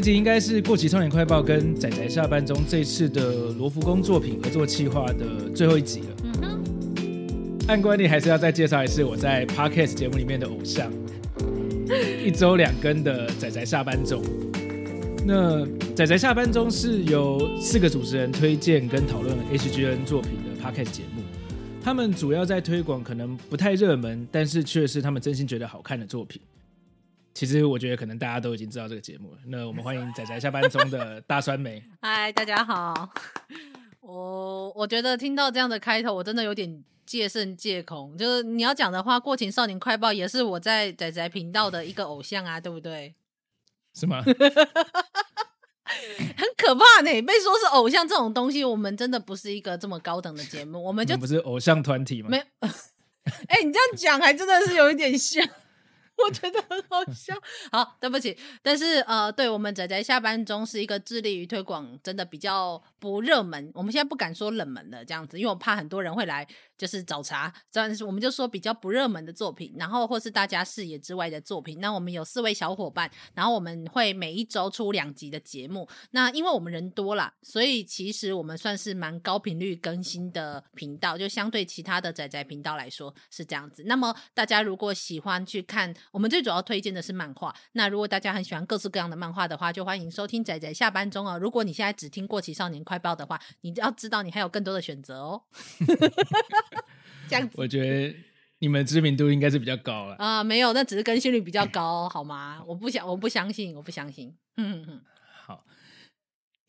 这集应该是《过期少年快报》跟仔仔下班中这次的罗浮宫作品合作企划的最后一集了。嗯哼。按惯例还是要再介绍一次我在 Podcast 节目里面的偶像，一周两更的仔仔下班中。那仔仔下班中是由四个主持人推荐跟讨论 HGN 作品的 Podcast 节目，他们主要在推广可能不太热门，但是却是他们真心觉得好看的作品。其实我觉得可能大家都已经知道这个节目了。那我们欢迎仔仔下班中的 大酸梅。嗨，大家好。我我觉得听到这样的开头，我真的有点戒慎戒恐。就是你要讲的话，《过情少年快报》也是我在仔仔频道的一个偶像啊，对不对？是吗？很可怕呢，被说是偶像这种东西，我们真的不是一个这么高等的节目。我们就不是偶像团体吗？没。哎、欸，你这样讲还真的是有一点像。我觉得很好笑。好，对不起，但是呃，对我们仔仔下班中是一个致力于推广，真的比较不热门。我们现在不敢说冷门的这样子，因为我怕很多人会来就是找茬。但是我们就说比较不热门的作品，然后或是大家视野之外的作品。那我们有四位小伙伴，然后我们会每一周出两集的节目。那因为我们人多啦，所以其实我们算是蛮高频率更新的频道，就相对其他的仔仔频道来说是这样子。那么大家如果喜欢去看。我们最主要推荐的是漫画。那如果大家很喜欢各式各样的漫画的话，就欢迎收听仔仔下班中哦。如果你现在只听过期少年快报的话，你要知道你还有更多的选择哦。这样子，我觉得你们知名度应该是比较高了啊。没有，那只是更新率比较高，好吗？我不想，我不相信，我不相信。嗯嗯。好，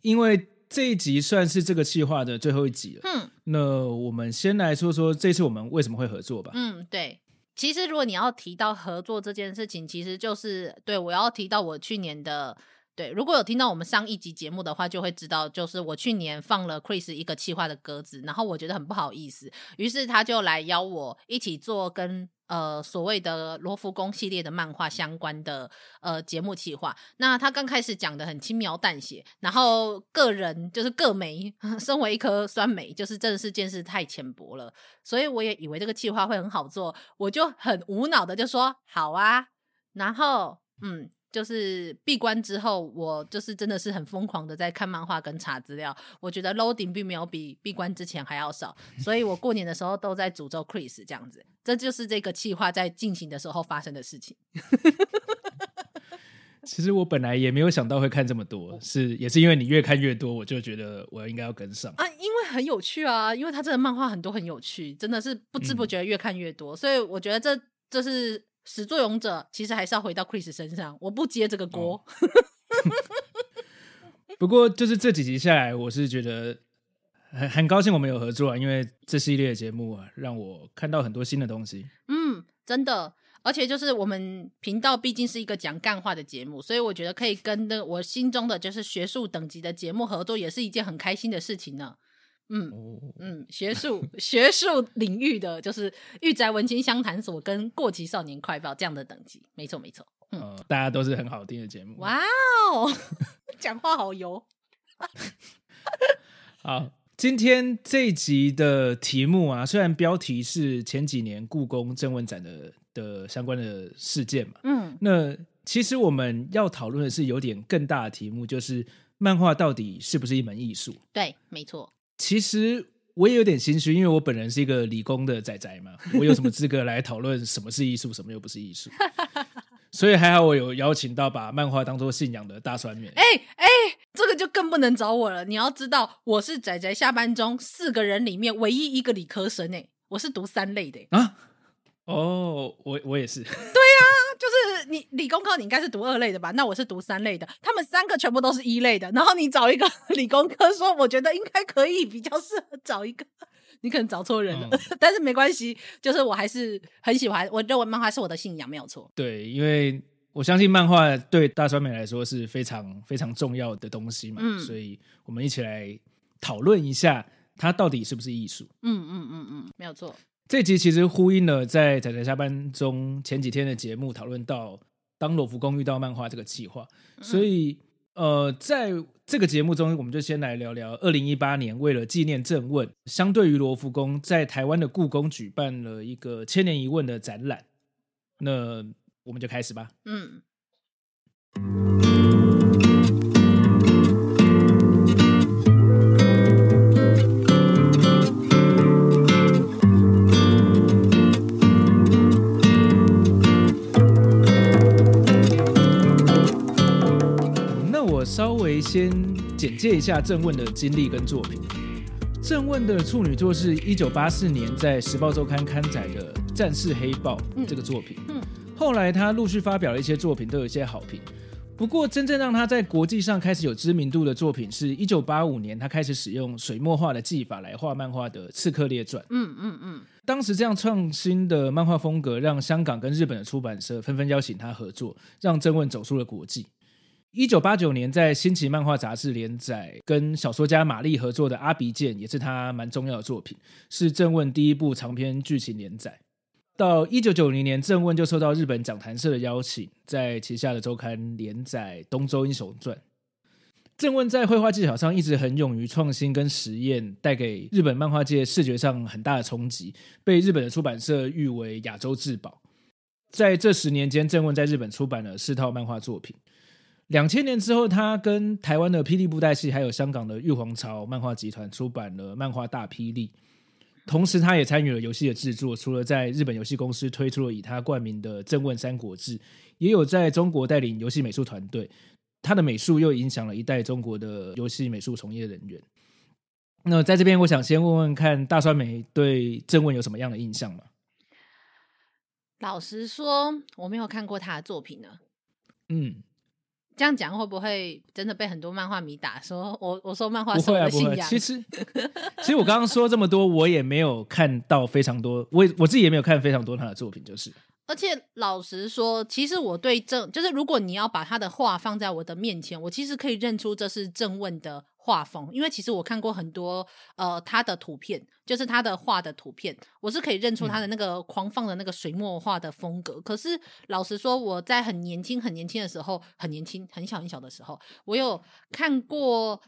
因为这一集算是这个计划的最后一集了。嗯，那我们先来说说这次我们为什么会合作吧。嗯，对。其实，如果你要提到合作这件事情，其实就是对，我要提到我去年的对。如果有听到我们上一集节目的话，就会知道，就是我去年放了 Chris 一个企划的鸽子，然后我觉得很不好意思，于是他就来邀我一起做跟。呃，所谓的罗浮宫系列的漫画相关的呃节目企划，那他刚开始讲的很轻描淡写，然后个人就是个媒，身为一颗酸梅，就是真的是见识太浅薄了，所以我也以为这个企划会很好做，我就很无脑的就说好啊，然后嗯。就是闭关之后，我就是真的是很疯狂的在看漫画跟查资料。我觉得 loading 并没有比闭关之前还要少，所以我过年的时候都在诅咒 Chris 这样子。这就是这个计划在进行的时候发生的事情。其实我本来也没有想到会看这么多，是也是因为你越看越多，我就觉得我应该要跟上啊，因为很有趣啊，因为他这个漫画很多很有趣，真的是不知不觉越看越多，嗯、所以我觉得这这是。始作俑者其实还是要回到 Chris 身上，我不接这个锅。哦、不过就是这几集下来，我是觉得很很高兴我们有合作啊，因为这系列的节目啊，让我看到很多新的东西。嗯，真的，而且就是我们频道毕竟是一个讲干话的节目，所以我觉得可以跟那我心中的就是学术等级的节目合作，也是一件很开心的事情呢。嗯嗯，学术学术领域的就是御宅文青相谈所跟过期少年快报这样的等级，没错没错。嗯、呃，大家都是很好听的节目。哇哦，讲话好油。好，今天这一集的题目啊，虽然标题是前几年故宫征文展的的相关的事件嘛，嗯，那其实我们要讨论的是有点更大的题目，就是漫画到底是不是一门艺术？对，没错。其实我也有点心虚，因为我本人是一个理工的仔仔嘛，我有什么资格来讨论什么是艺术，什么又不是艺术？所以还好我有邀请到把漫画当做信仰的大酸面。哎哎，这个就更不能找我了。你要知道，我是仔仔下班中四个人里面唯一一个理科生诶，我是读三类的啊。哦，我我也是。对呀。就是你理工科，你应该是读二类的吧？那我是读三类的，他们三个全部都是一类的。然后你找一个 理工科说，我觉得应该可以比较适合找一个，你可能找错人了。嗯、但是没关系，就是我还是很喜欢，我认为漫画是我的信仰，没有错。对，因为我相信漫画对大川美来说是非常非常重要的东西嘛，嗯、所以我们一起来讨论一下它到底是不是艺术。嗯嗯嗯嗯，没有错。这集其实呼应了在仔仔下班中前几天的节目讨论到当罗浮宫遇到漫画这个企划，所以呃，在这个节目中，我们就先来聊聊二零一八年为了纪念正问，相对于罗浮宫，在台湾的故宫举办了一个千年一问的展览。那我们就开始吧。嗯。稍微先简介一下郑问的经历跟作品。郑问的处女作是一九八四年在《时报周刊》刊载的《战士黑豹》这个作品。后来他陆续发表了一些作品，都有一些好评。不过，真正让他在国际上开始有知名度的作品，是一九八五年他开始使用水墨画的技法来画漫画的《刺客列传》。嗯嗯嗯。当时这样创新的漫画风格，让香港跟日本的出版社纷纷邀请他合作，让郑问走出了国际。一九八九年，在《新奇漫画杂志》连载，跟小说家玛丽合作的《阿鼻剑》也是他蛮重要的作品，是正问第一部长篇剧情连载。到一九九零年，正问就受到日本讲谈社的邀请，在旗下的周刊连载《东周英雄传》。正问在绘画技巧上一直很勇于创新跟实验，带给日本漫画界视觉上很大的冲击，被日本的出版社誉为亚洲至宝。在这十年间，正问在日本出版了四套漫画作品。两千年之后，他跟台湾的霹雳布袋戏，还有香港的玉皇朝漫画集团出版了漫画《大霹雳》，同时他也参与了游戏的制作。除了在日本游戏公司推出了以他冠名的《正问三国志》，也有在中国带领游戏美术团队。他的美术又影响了一代中国的游戏美术从业人员。那在这边，我想先问问看，大川美对正问有什么样的印象吗？老实说，我没有看过他的作品呢。嗯。这样讲会不会真的被很多漫画迷打？说我我说漫画是我的信仰。其实，其实我刚刚说这么多，我也没有看到非常多，我我自己也没有看非常多他的作品，就是。而且老实说，其实我对正就是，如果你要把他的话放在我的面前，我其实可以认出这是正问的画风，因为其实我看过很多呃他的图片，就是他的画的图片，我是可以认出他的那个狂放的那个水墨画的风格。嗯、可是老实说，我在很年轻很年轻的时候，很年轻很小很小的时候，我有看过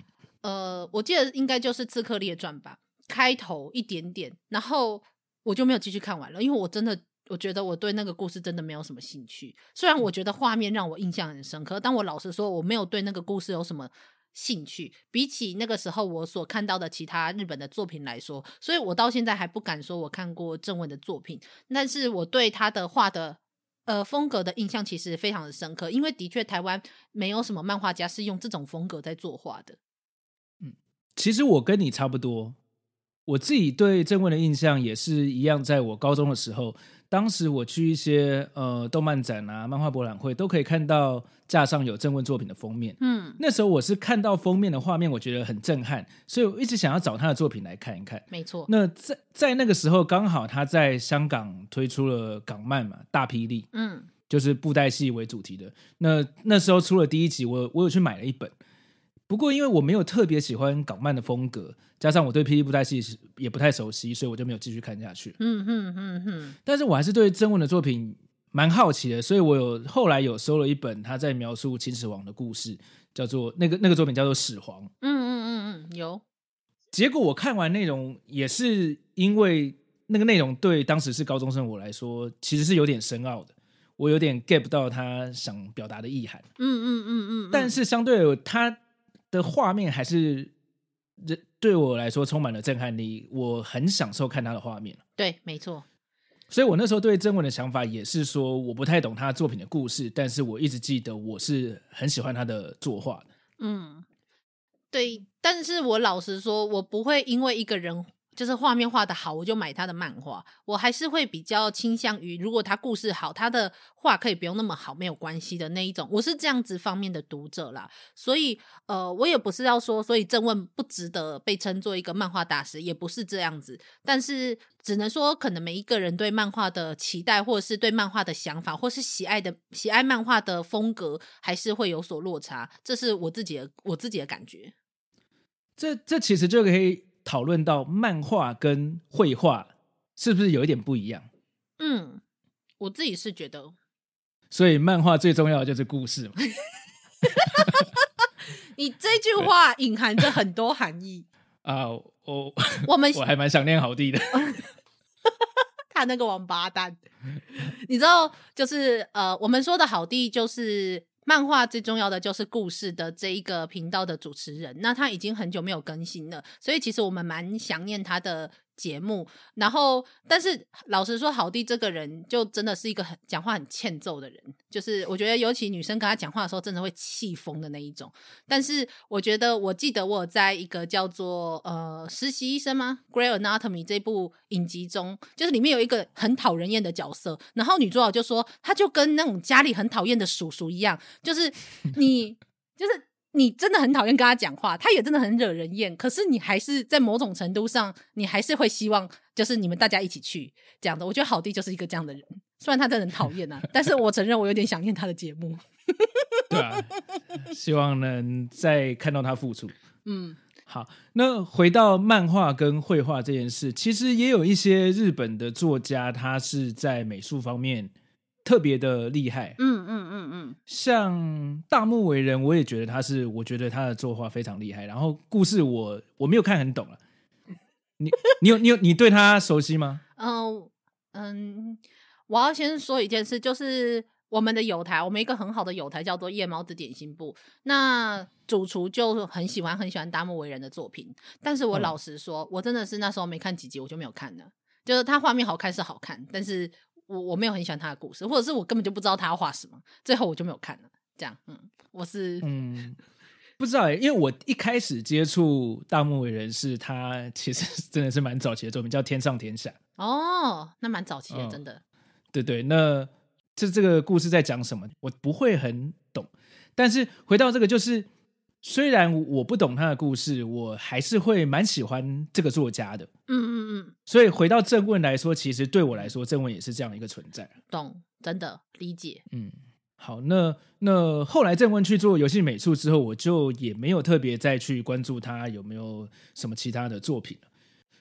呃，我记得应该就是《刺客列传》吧，开头一点点，然后我就没有继续看完了，因为我真的我觉得我对那个故事真的没有什么兴趣。虽然我觉得画面让我印象很深刻，但我老实说，我没有对那个故事有什么。兴趣比起那个时候我所看到的其他日本的作品来说，所以我到现在还不敢说我看过郑问的作品，但是我对他的画的呃风格的印象其实非常的深刻，因为的确台湾没有什么漫画家是用这种风格在作画的。嗯，其实我跟你差不多，我自己对郑问的印象也是一样，在我高中的时候。当时我去一些呃动漫展啊、漫画博览会，都可以看到架上有郑问作品的封面。嗯，那时候我是看到封面的画面，我觉得很震撼，所以我一直想要找他的作品来看一看。没错。那在在那个时候，刚好他在香港推出了港漫嘛，《大霹雳》。嗯，就是布袋戏为主题的。那那时候出了第一集，我我有去买了一本。不过，因为我没有特别喜欢港漫的风格，加上我对霹雳布袋戏也不太熟悉，所以我就没有继续看下去。嗯哼哼哼。但是我还是对曾文的作品蛮好奇的，所以我有后来有收了一本他在描述秦始皇的故事，叫做那个那个作品叫做《始皇》。嗯嗯嗯嗯，有。结果我看完内容，也是因为那个内容对当时是高中生我来说，其实是有点深奥的，我有点 get 不到他想表达的意涵。嗯嗯嗯嗯。但是相对他。的画面还是对我来说充满了震撼力，我很享受看他的画面。对，没错。所以我那时候对真文的想法也是说，我不太懂他作品的故事，但是我一直记得我是很喜欢他的作画的。嗯，对。但是我老实说，我不会因为一个人就是画面画得好，我就买他的漫画。我还是会比较倾向于，如果他故事好，他的画可以不用那么好，没有关系的那一种。我是这样子方面的读者啦，所以呃，我也不是要说，所以郑问不值得被称作一个漫画大师，也不是这样子。但是只能说，可能每一个人对漫画的期待，或者是对漫画的想法，或是喜爱的喜爱漫画的风格，还是会有所落差。这是我自己的我自己的感觉。这这其实就可以。讨论到漫画跟绘画是不是有一点不一样？嗯，我自己是觉得，所以漫画最重要的就是故事嘛。你这句话隐含着很多含义 啊！我我们 我还蛮想念好弟的，他那个王八蛋，你知道，就是呃，我们说的好弟就是。漫画最重要的就是故事的这一个频道的主持人，那他已经很久没有更新了，所以其实我们蛮想念他的节目。然后，但是老实说，好弟这个人就真的是一个很讲话很欠揍的人，就是我觉得尤其女生跟他讲话的时候，真的会气疯的那一种。但是我觉得，我记得我在一个叫做呃实习医生吗《Grey Anatomy》这部影集中，就是里面有一个很讨人厌的角色，然后女主角就说，他就跟那种家里很讨厌的叔叔一样，就是你就是。你真的很讨厌跟他讲话，他也真的很惹人厌。可是你还是在某种程度上，你还是会希望，就是你们大家一起去这样的。我觉得好弟就是一个这样的人，虽然他真的很讨厌啊，但是我承认我有点想念他的节目。对啊，希望能再看到他付出。嗯，好，那回到漫画跟绘画这件事，其实也有一些日本的作家，他是在美术方面。特别的厉害，嗯嗯嗯嗯，像大木为人，我也觉得他是，我觉得他的作画非常厉害。然后故事我我没有看很懂了，你 你有你有你对他熟悉吗？嗯嗯，我要先说一件事，就是我们的友台，我们一个很好的友台叫做夜猫子点心部，那主厨就很喜欢很喜欢大木为人的作品，但是我老实说，嗯、我真的是那时候没看几集我就没有看了，就是他画面好看是好看，但是。我我没有很喜欢他的故事，或者是我根本就不知道他要画什么，最后我就没有看了。这样，嗯，我是嗯，不知道哎，因为我一开始接触大木为人是他，其实真的是蛮早期的作品，叫《天上天下》。哦，那蛮早期的，嗯、真的。对对，那这这个故事在讲什么？我不会很懂。但是回到这个，就是。虽然我不懂他的故事，我还是会蛮喜欢这个作家的。嗯嗯嗯。所以回到正问来说，其实对我来说，正问也是这样一个存在。懂，真的理解。嗯，好，那那后来正问去做游戏美术之后，我就也没有特别再去关注他有没有什么其他的作品了。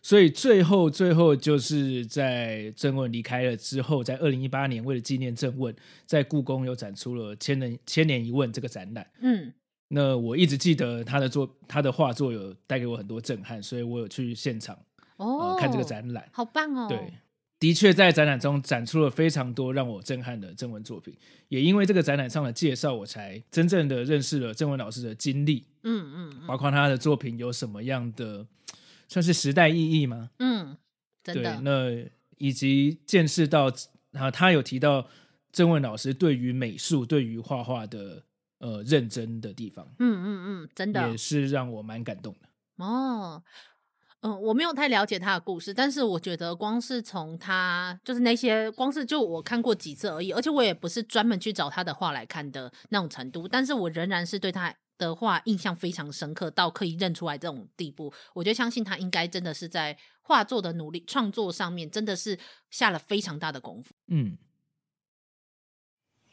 所以最后最后就是在正问离开了之后，在二零一八年为了纪念正问，在故宫又展出了《千年千年一问》这个展览。嗯。那我一直记得他的作，他的画作有带给我很多震撼，所以我有去现场哦、呃、看这个展览，好棒哦！对，的确在展览中展出了非常多让我震撼的郑文作品，也因为这个展览上的介绍，我才真正的认识了郑文老师的经历，嗯嗯，嗯，包括他的作品有什么样的算是时代意义吗？嗯，真的。对，那以及见识到啊，他有提到郑文老师对于美术、对于画画的。呃，认真的地方，嗯嗯嗯，真的也是让我蛮感动的哦。嗯、呃，我没有太了解他的故事，但是我觉得光是从他就是那些，光是就我看过几次而已，而且我也不是专门去找他的画来看的那种程度，但是我仍然是对他的画印象非常深刻，到可以认出来这种地步。我就相信他应该真的是在画作的努力创作上面，真的是下了非常大的功夫。嗯。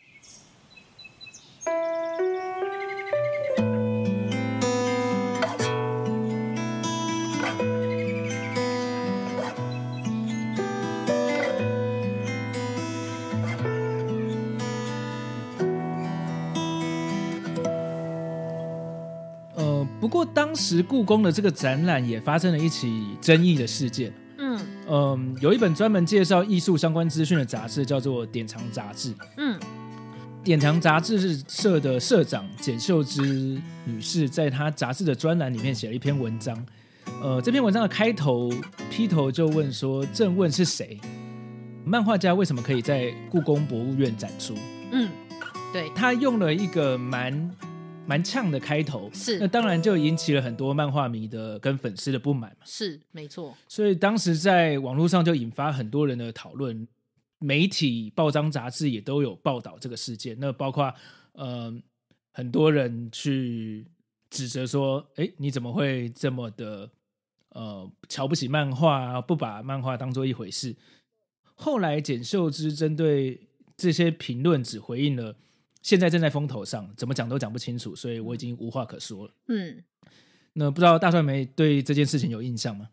呃，不过当时故宫的这个展览也发生了一起争议的事件。嗯嗯，有一本专门介绍艺术相关资讯的杂志，叫做《典藏杂志》。嗯。典藏杂志社的社长简秀芝女士，在她杂志的专栏里面写了一篇文章。呃，这篇文章的开头劈头就问说：“正问是谁？漫画家为什么可以在故宫博物院展出？”嗯，对，他用了一个蛮蛮呛的开头，是那当然就引起了很多漫画迷的跟粉丝的不满嘛。是没错，所以当时在网络上就引发很多人的讨论，媒体、报章、杂志也都有报道这个事件。那包括呃很多人去指责说：“哎，你怎么会这么的呃瞧不起漫画，不把漫画当做一回事？”后来简秀芝针对这些评论只回应了。现在正在风头上，怎么讲都讲不清楚，所以我已经无话可说了。嗯，那不知道大帅梅对这件事情有印象吗？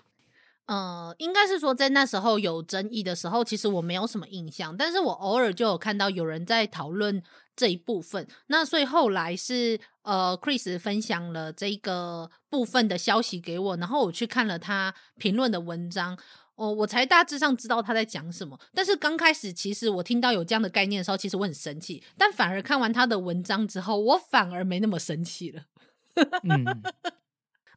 呃，应该是说在那时候有争议的时候，其实我没有什么印象，但是我偶尔就有看到有人在讨论这一部分。那所以后来是呃，Chris 分享了这个部分的消息给我，然后我去看了他评论的文章。哦，我才大致上知道他在讲什么。但是刚开始，其实我听到有这样的概念的时候，其实我很生气。但反而看完他的文章之后，我反而没那么生气了。嗯，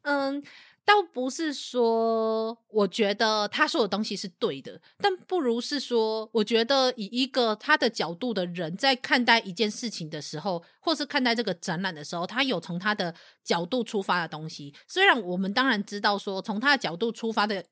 嗯，倒不是说我觉得他说的东西是对的，但不如是说，我觉得以一个他的角度的人在看待一件事情的时候，或是看待这个展览的时候，他有从他的角度出发的东西。虽然我们当然知道说，从他的角度出发的。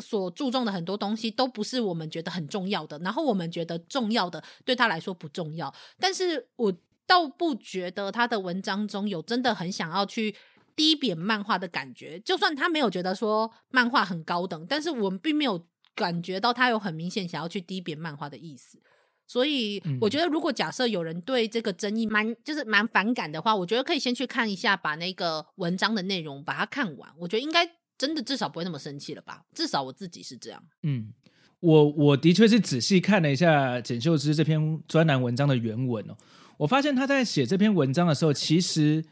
所注重的很多东西都不是我们觉得很重要的，然后我们觉得重要的对他来说不重要。但是我倒不觉得他的文章中有真的很想要去低贬漫画的感觉。就算他没有觉得说漫画很高等，但是我们并没有感觉到他有很明显想要去低贬漫画的意思。所以我觉得，如果假设有人对这个争议蛮就是蛮反感的话，我觉得可以先去看一下，把那个文章的内容把它看完。我觉得应该。真的至少不会那么生气了吧？至少我自己是这样。嗯，我我的确是仔细看了一下简秀芝这篇专栏文章的原文哦。我发现他在写这篇文章的时候，其实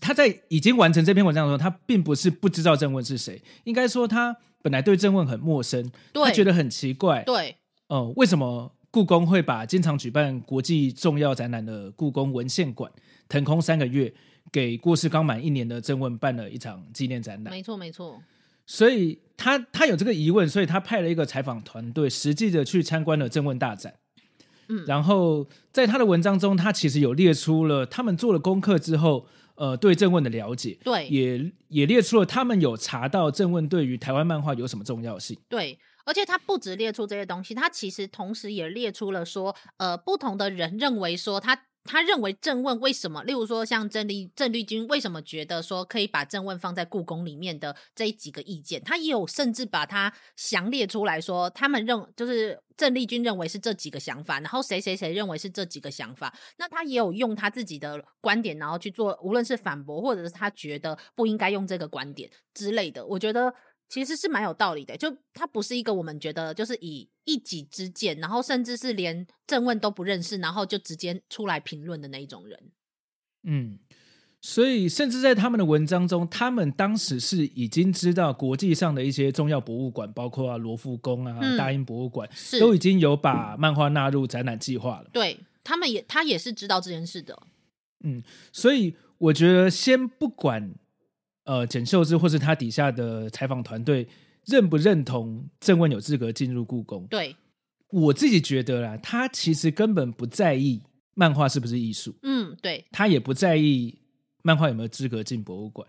他在已经完成这篇文章的时候，他并不是不知道郑问是谁。应该说，他本来对郑问很陌生，对，他觉得很奇怪。对，哦、呃，为什么故宫会把经常举办国际重要展览的故宫文献馆腾空三个月？给过世刚满一年的郑问办了一场纪念展览，没错没错。所以他他有这个疑问，所以他派了一个采访团队，实际的去参观了郑问大展。嗯，然后在他的文章中，他其实有列出了他们做了功课之后，呃，对正问的了解，对，也也列出了他们有查到正问对于台湾漫画有什么重要性。对，而且他不止列出这些东西，他其实同时也列出了说，呃，不同的人认为说他。他认为郑问为什么，例如说像郑丽郑丽君为什么觉得说可以把郑问放在故宫里面的这几个意见，他也有甚至把它详列出来说，他们认就是郑丽君认为是这几个想法，然后谁谁谁认为是这几个想法，那他也有用他自己的观点，然后去做无论是反驳或者是他觉得不应该用这个观点之类的，我觉得。其实是蛮有道理的，就他不是一个我们觉得就是以一己之见，然后甚至是连正问都不认识，然后就直接出来评论的那一种人。嗯，所以甚至在他们的文章中，他们当时是已经知道国际上的一些重要博物馆，包括啊罗浮宫啊、嗯、大英博物馆，都已经有把漫画纳入展览计划了。对，他们也，他也是知道这件事的。嗯，所以我觉得先不管。呃，简秀智或是他底下的采访团队认不认同郑问有资格进入故宫？对，我自己觉得啦，他其实根本不在意漫画是不是艺术，嗯，对，他也不在意漫画有没有资格进博物馆。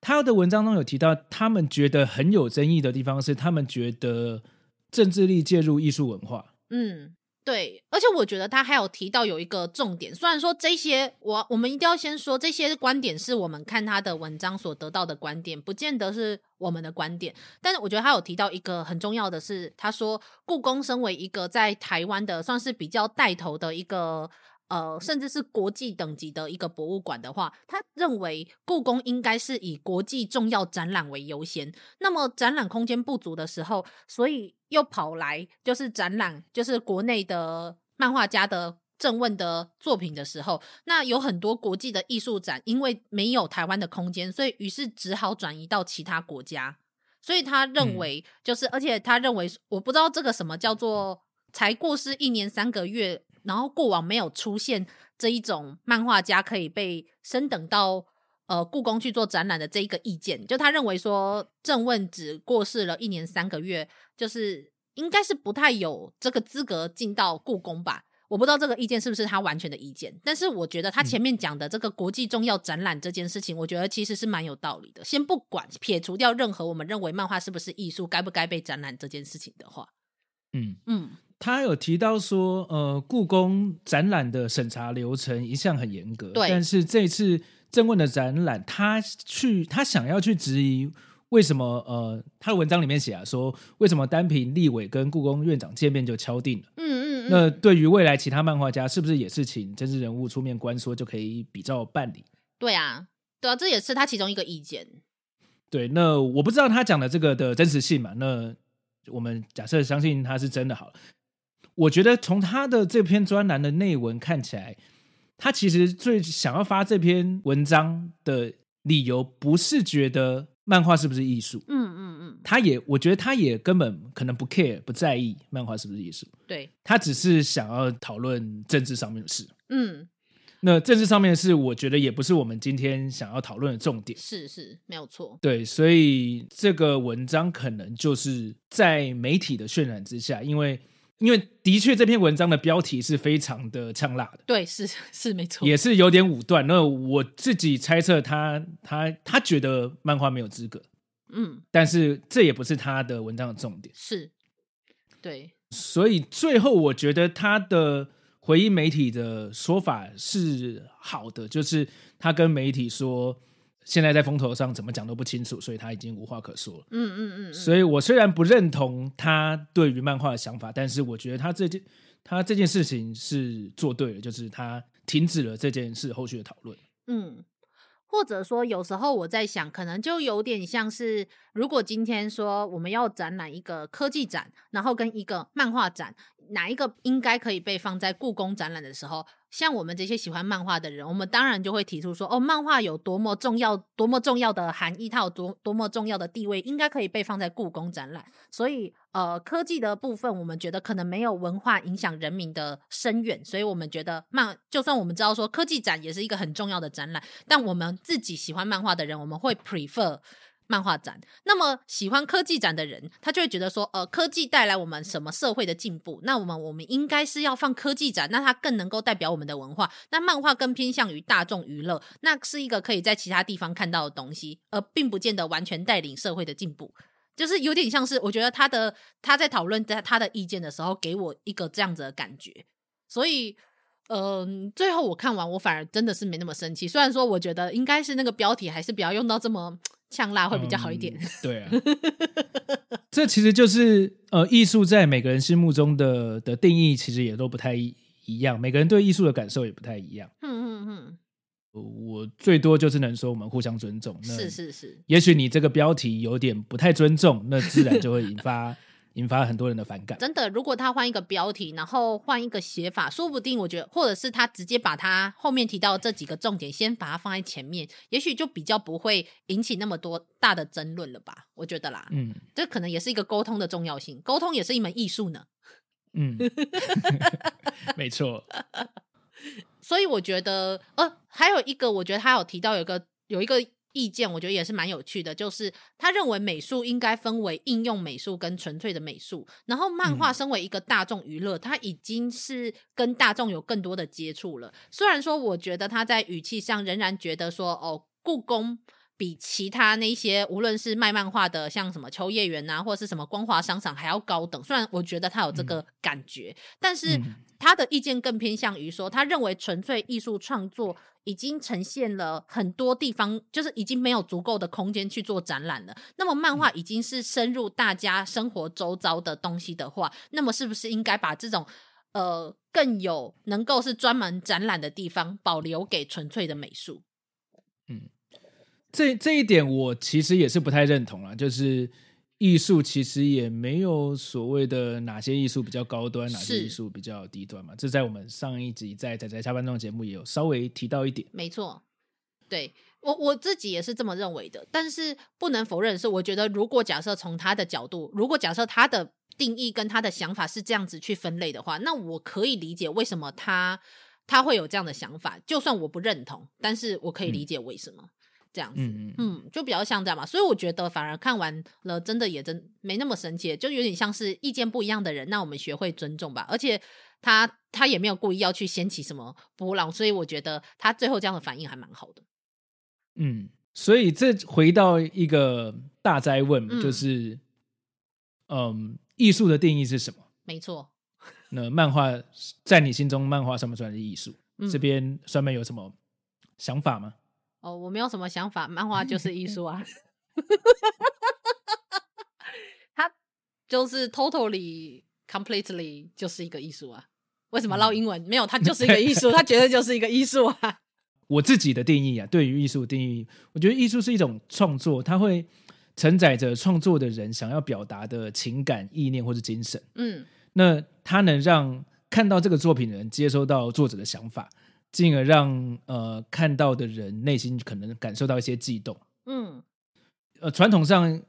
他的文章中有提到，他们觉得很有争议的地方是，他们觉得政治力介入艺术文化，嗯。对，而且我觉得他还有提到有一个重点，虽然说这些我我们一定要先说这些观点是我们看他的文章所得到的观点，不见得是我们的观点。但是我觉得他有提到一个很重要的是，他说故宫身为一个在台湾的算是比较带头的一个。呃，甚至是国际等级的一个博物馆的话，他认为故宫应该是以国际重要展览为优先。那么展览空间不足的时候，所以又跑来就是展览，就是国内的漫画家的正问的作品的时候，那有很多国际的艺术展，因为没有台湾的空间，所以于是只好转移到其他国家。所以他认为，就是、嗯、而且他认为，我不知道这个什么叫做才过世一年三个月。然后过往没有出现这一种漫画家可以被升等到呃故宫去做展览的这一个意见，就他认为说郑问只过世了一年三个月，就是应该是不太有这个资格进到故宫吧。我不知道这个意见是不是他完全的意见，但是我觉得他前面讲的这个国际重要展览这件事情，我觉得其实是蛮有道理的。先不管撇除掉任何我们认为漫画是不是艺术，该不该被展览这件事情的话，嗯。嗯，他有提到说，呃，故宫展览的审查流程一向很严格，对，但是这次郑问的展览，他去他想要去质疑。为什么？呃，他的文章里面写啊，说为什么单凭立委跟故宫院长见面就敲定了？嗯嗯嗯。那对于未来其他漫画家，是不是也是请政治人物出面关说就可以比照办理？对啊，对啊，这也是他其中一个意见。对，那我不知道他讲的这个的真实性嘛？那我们假设相信他是真的好了。我觉得从他的这篇专栏的内文看起来，他其实最想要发这篇文章的理由，不是觉得。漫画是不是艺术？嗯嗯嗯，他也，我觉得他也根本可能不 care，不在意漫画是不是艺术。对，他只是想要讨论政治上面的事。嗯，那政治上面的事，我觉得也不是我们今天想要讨论的重点。是是，没有错。对，所以这个文章可能就是在媒体的渲染之下，因为。因为的确，这篇文章的标题是非常的呛辣的，对，是是没错，也是有点武断。那我自己猜测他，他他他觉得漫画没有资格，嗯，但是这也不是他的文章的重点，是，对，所以最后我觉得他的回应媒体的说法是好的，就是他跟媒体说。现在在风头上，怎么讲都不清楚，所以他已经无话可说了。嗯嗯嗯。所以我虽然不认同他对于漫画的想法，但是我觉得他这件他这件事情是做对了，就是他停止了这件事后续的讨论。嗯，或者说有时候我在想，可能就有点像是，如果今天说我们要展览一个科技展，然后跟一个漫画展，哪一个应该可以被放在故宫展览的时候。像我们这些喜欢漫画的人，我们当然就会提出说，哦，漫画有多么重要，多么重要的含义，它有多多么重要的地位，应该可以被放在故宫展览。所以，呃，科技的部分，我们觉得可能没有文化影响人民的深远，所以我们觉得漫，就算我们知道说科技展也是一个很重要的展览，但我们自己喜欢漫画的人，我们会 prefer。漫画展，那么喜欢科技展的人，他就会觉得说，呃，科技带来我们什么社会的进步？那我们我们应该是要放科技展，那它更能够代表我们的文化。那漫画更偏向于大众娱乐，那是一个可以在其他地方看到的东西，而并不见得完全带领社会的进步。就是有点像是，我觉得他的他在讨论他他的意见的时候，给我一个这样子的感觉。所以，嗯、最后我看完，我反而真的是没那么生气。虽然说，我觉得应该是那个标题还是不要用到这么。呛辣会比较好一点，嗯。对啊，这其实就是呃，艺术在每个人心目中的的定义其实也都不太一样，每个人对艺术的感受也不太一样。嗯嗯嗯。我最多就是能说我们互相尊重。是是是。也许你这个标题有点不太尊重，那自然就会引发。引发很多人的反感。真的，如果他换一个标题，然后换一个写法，说不定我觉得，或者是他直接把他后面提到的这几个重点先把它放在前面，也许就比较不会引起那么多大的争论了吧？我觉得啦，嗯，这可能也是一个沟通的重要性，沟通也是一门艺术呢。嗯，没错。所以我觉得，呃，还有一个，我觉得他有提到有一个有一个。意见我觉得也是蛮有趣的，就是他认为美术应该分为应用美术跟纯粹的美术，然后漫画身为一个大众娱乐，它已经是跟大众有更多的接触了。虽然说，我觉得他在语气上仍然觉得说，哦，故宫比其他那些无论是卖漫画的，像什么秋叶原啊，或者是什么光华商场还要高等。虽然我觉得他有这个感觉，但是他的意见更偏向于说，他认为纯粹艺术创作。已经呈现了很多地方，就是已经没有足够的空间去做展览了。那么漫画已经是深入大家生活周遭的东西的话，那么是不是应该把这种呃更有能够是专门展览的地方保留给纯粹的美术？嗯，这这一点我其实也是不太认同了，就是。艺术其实也没有所谓的哪些艺术比较高端，哪些艺术比较低端嘛。这在我们上一集在仔仔下班中的节目也有稍微提到一点。没错，对，我我自己也是这么认为的。但是不能否认的是，我觉得如果假设从他的角度，如果假设他的定义跟他的想法是这样子去分类的话，那我可以理解为什么他他会有这样的想法。就算我不认同，但是我可以理解为什么。嗯这样子，嗯，嗯，就比较像这样嘛，所以我觉得反而看完了，真的也真没那么生气，就有点像是意见不一样的人，那我们学会尊重吧。而且他他也没有故意要去掀起什么波浪，所以我觉得他最后这样的反应还蛮好的。嗯，所以这回到一个大灾问，嗯、就是，嗯，艺术的定义是什么？没错。那漫画在你心中，漫画算不算是艺术？嗯、这边酸梅有什么想法吗？哦，我没有什么想法，漫画就是艺术啊。它就是 totally completely 就是一个艺术啊。为什么捞英文？嗯、没有，它 就是一个艺术，它绝对就是一个艺术啊。我自己的定义啊，对于艺术的定义，我觉得艺术是一种创作，它会承载着创作的人想要表达的情感、意念或者精神。嗯，那它能让看到这个作品的人接收到作者的想法，进而让呃看到的人内心可能感受到一些悸动。嗯，呃，传统上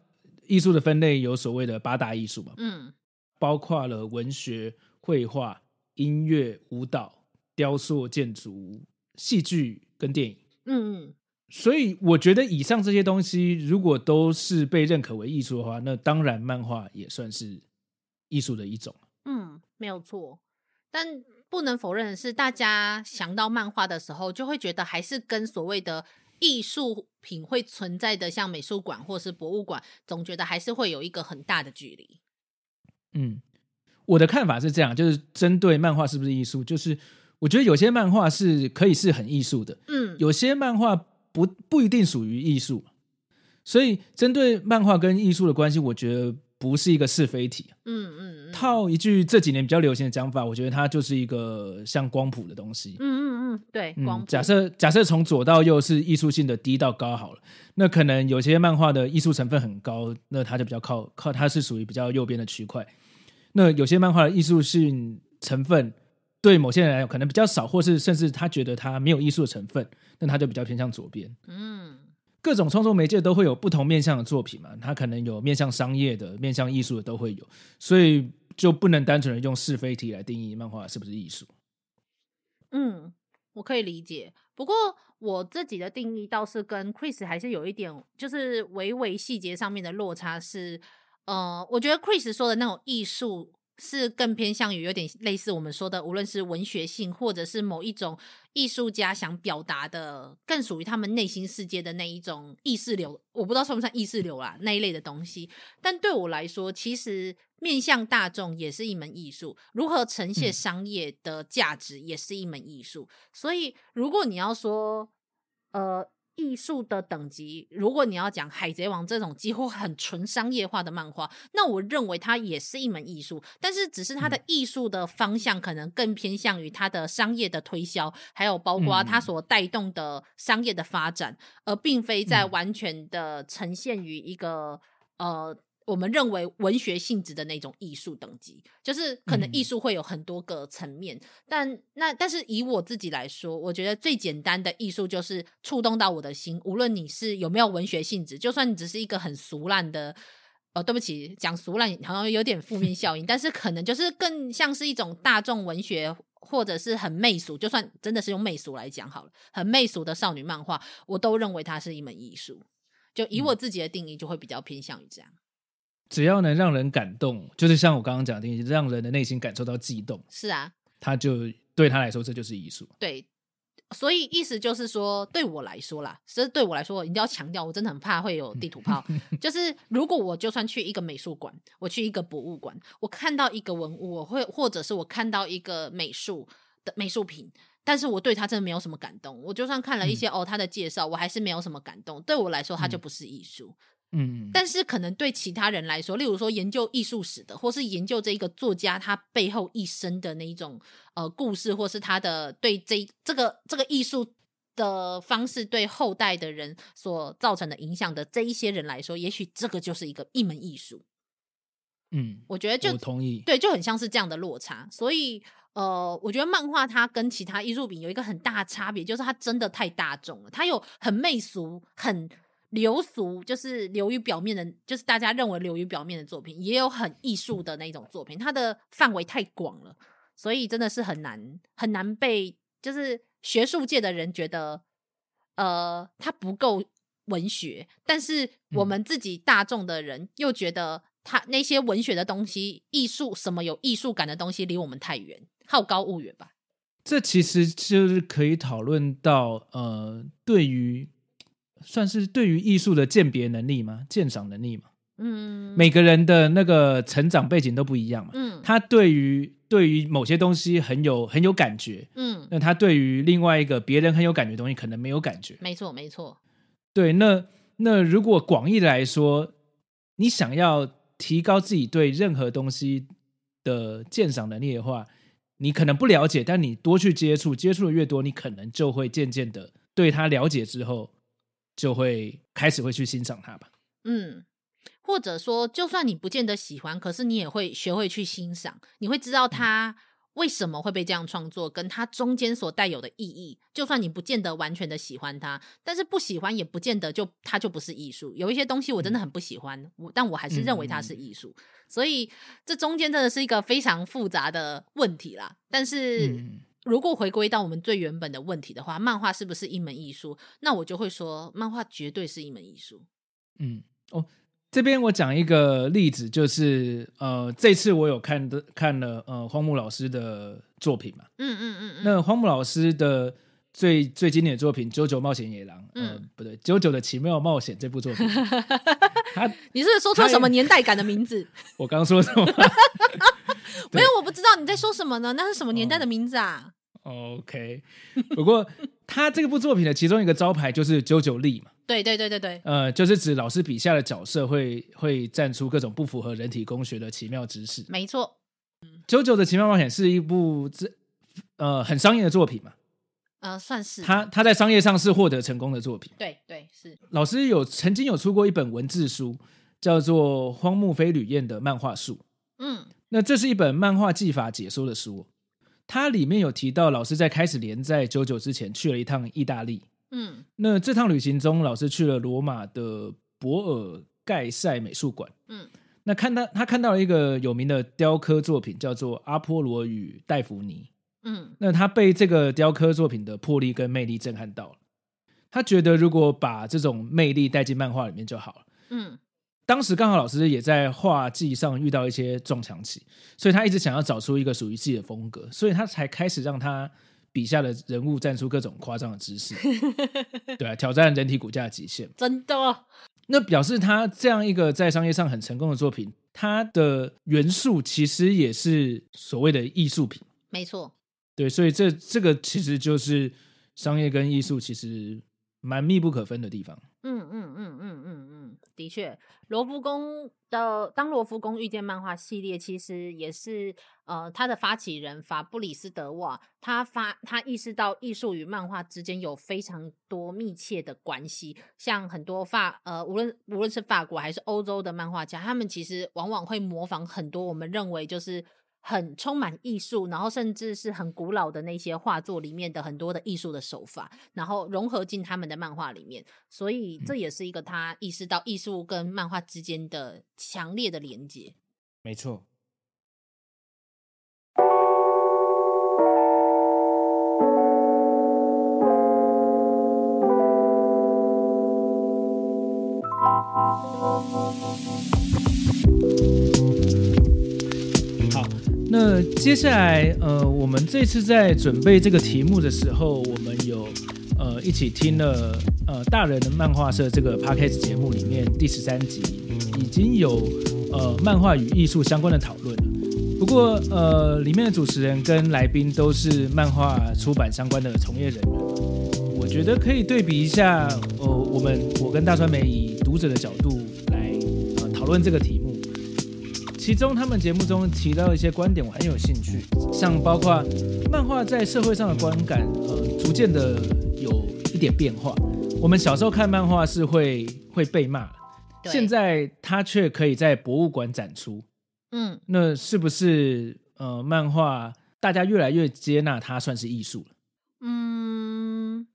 艺术的分类有所谓的八大艺术嘛，嗯，包括了文学、绘画、音乐、舞蹈、雕塑、建筑、戏剧。跟电影，嗯嗯，所以我觉得以上这些东西，如果都是被认可为艺术的话，那当然漫画也算是艺术的一种。嗯，没有错。但不能否认的是，大家想到漫画的时候，就会觉得还是跟所谓的艺术品会存在的，像美术馆或是博物馆，总觉得还是会有一个很大的距离。嗯，我的看法是这样，就是针对漫画是不是艺术，就是。我觉得有些漫画是可以是很艺术的，嗯，有些漫画不不一定属于艺术，所以针对漫画跟艺术的关系，我觉得不是一个是非题，嗯嗯，嗯套一句这几年比较流行的讲法，我觉得它就是一个像光谱的东西，嗯嗯嗯，对，光谱。假设假设从左到右是艺术性的低到高好了，那可能有些漫画的艺术成分很高，那它就比较靠靠它是属于比较右边的区块，那有些漫画的艺术性成分。对某些人来讲可能比较少，或是甚至他觉得他没有艺术的成分，那他就比较偏向左边。嗯，各种创作媒介都会有不同面向的作品嘛，它可能有面向商业的、面向艺术的都会有，所以就不能单纯的用是非题来定义漫画是不是艺术。嗯，我可以理解，不过我自己的定义倒是跟 Chris 还是有一点，就是微微细节上面的落差是，呃，我觉得 Chris 说的那种艺术。是更偏向于有点类似我们说的，无论是文学性，或者是某一种艺术家想表达的，更属于他们内心世界的那一种意识流。我不知道算不算意识流啦，那一类的东西。但对我来说，其实面向大众也是一门艺术，如何呈现商业的价值也是一门艺术。嗯、所以，如果你要说，呃。艺术的等级，如果你要讲《海贼王》这种几乎很纯商业化的漫画，那我认为它也是一门艺术，但是只是它的艺术的方向可能更偏向于它的商业的推销，还有包括它所带动的商业的发展，而并非在完全的呈现于一个呃。我们认为文学性质的那种艺术等级，就是可能艺术会有很多个层面，嗯、但那但是以我自己来说，我觉得最简单的艺术就是触动到我的心，无论你是有没有文学性质，就算你只是一个很俗烂的，呃，对不起，讲俗烂好像有点负面效应，但是可能就是更像是一种大众文学，或者是很媚俗，就算真的是用媚俗来讲好了，很媚俗的少女漫画，我都认为它是一门艺术。就以我自己的定义，就会比较偏向于这样。只要能让人感动，就是像我刚刚讲的，让人的内心感受到悸动。是啊，他就对他来说，这就是艺术。对，所以意思就是说，对我来说啦，其实对我来说，我一定要强调，我真的很怕会有地图炮。就是如果我就算去一个美术馆，我去一个博物馆，我看到一个文物，我会或者是我看到一个美术的美术品，但是我对他真的没有什么感动。我就算看了一些、嗯、哦他的介绍，我还是没有什么感动。对我来说，它就不是艺术。嗯嗯，但是可能对其他人来说，例如说研究艺术史的，或是研究这一个作家他背后一生的那一种呃故事，或是他的对这这个这个艺术的方式对后代的人所造成的影响的这一些人来说，也许这个就是一个一门艺术。嗯，我觉得就我同意，对，就很像是这样的落差。所以呃，我觉得漫画它跟其他艺术品有一个很大的差别，就是它真的太大众了，它有很媚俗很。流俗就是流于表面的，就是大家认为流于表面的作品，也有很艺术的那种作品，它的范围太广了，所以真的是很难很难被，就是学术界的人觉得，呃，它不够文学，但是我们自己大众的人又觉得他那些文学的东西、艺术什么有艺术感的东西，离我们太远，好高骛远吧？这其实就是可以讨论到，呃，对于算是对于艺术的鉴别能力吗？鉴赏能力吗？嗯，每个人的那个成长背景都不一样嘛。嗯，他对于对于某些东西很有很有感觉。嗯，那他对于另外一个别人很有感觉的东西，可能没有感觉。没错，没错。对，那那如果广义的来说，你想要提高自己对任何东西的鉴赏能力的话，你可能不了解，但你多去接触，接触的越多，你可能就会渐渐的对他了解之后，就会开始会去欣赏它吧。嗯。或者说，就算你不见得喜欢，可是你也会学会去欣赏，你会知道它为什么会被这样创作，跟它中间所带有的意义。就算你不见得完全的喜欢它，但是不喜欢也不见得就它就不是艺术。有一些东西我真的很不喜欢，我但我还是认为它是艺术。嗯、所以这中间真的是一个非常复杂的问题啦。但是如果回归到我们最原本的问题的话，漫画是不是一门艺术？那我就会说，漫画绝对是一门艺术。嗯，哦。这边我讲一个例子，就是呃，这次我有看的看了呃荒木老师的作品嘛，嗯嗯嗯，那荒木老师的最最经典的作品《JoJo 冒险野狼》，嗯、呃，不对，《JoJo 的奇妙冒险》这部作品，他你是说错什么年代感的名字？我刚说什么？没有，我不知道你在说什么呢？那是什么年代的名字啊？哦、OK，不过他这部作品的其中一个招牌就是 JoJo 力嘛。对对对对对，呃，就是指老师笔下的角色会会站出各种不符合人体工学的奇妙知识。没错，嗯，JoJo 的奇妙冒险是一部这呃很商业的作品嘛？呃，算是。他他在商业上是获得成功的作品。对对是。老师有曾经有出过一本文字书，叫做《荒木飞吕彦的漫画术》。嗯，那这是一本漫画技法解说的书，它里面有提到老师在开始连载 JoJo 之前去了一趟意大利。嗯，那这趟旅行中，老师去了罗马的博尔盖塞美术馆。嗯，那看到他看到了一个有名的雕刻作品，叫做《阿波罗与戴芙妮》。嗯，那他被这个雕刻作品的魄力跟魅力震撼到了。他觉得如果把这种魅力带进漫画里面就好了。嗯，当时刚好老师也在画技上遇到一些撞墙期，所以他一直想要找出一个属于自己的风格，所以他才开始让他。笔下的人物站出各种夸张的姿势，对啊，挑战人体骨架的极限，真的。那表示他这样一个在商业上很成功的作品，它的元素其实也是所谓的艺术品，没错。对，所以这这个其实就是商业跟艺术其实蛮密不可分的地方。嗯嗯嗯嗯嗯嗯，的确，罗浮宫的当罗浮宫遇见漫画系列，其实也是呃，他的发起人法布里斯德瓦，他发他意识到艺术与漫画之间有非常多密切的关系，像很多法呃，无论无论是法国还是欧洲的漫画家，他们其实往往会模仿很多我们认为就是。很充满艺术，然后甚至是很古老的那些画作里面的很多的艺术的手法，然后融合进他们的漫画里面，所以这也是一个他意识到艺术跟漫画之间的强烈的连接。没错。那接下来，呃，我们这次在准备这个题目的时候，我们有呃一起听了呃大人的漫画社这个 podcast 节目里面第十三集，已经有呃漫画与艺术相关的讨论了。不过呃，里面的主持人跟来宾都是漫画出版相关的从业人员，我觉得可以对比一下，呃，我们我跟大川美以读者的角度来呃讨论这个题目。其中，他们节目中提到一些观点，我很有兴趣，像包括漫画在社会上的观感，呃，逐渐的有一点变化。我们小时候看漫画是会会被骂，现在它却可以在博物馆展出。嗯，那是不是呃，漫画大家越来越接纳它，算是艺术了？嗯，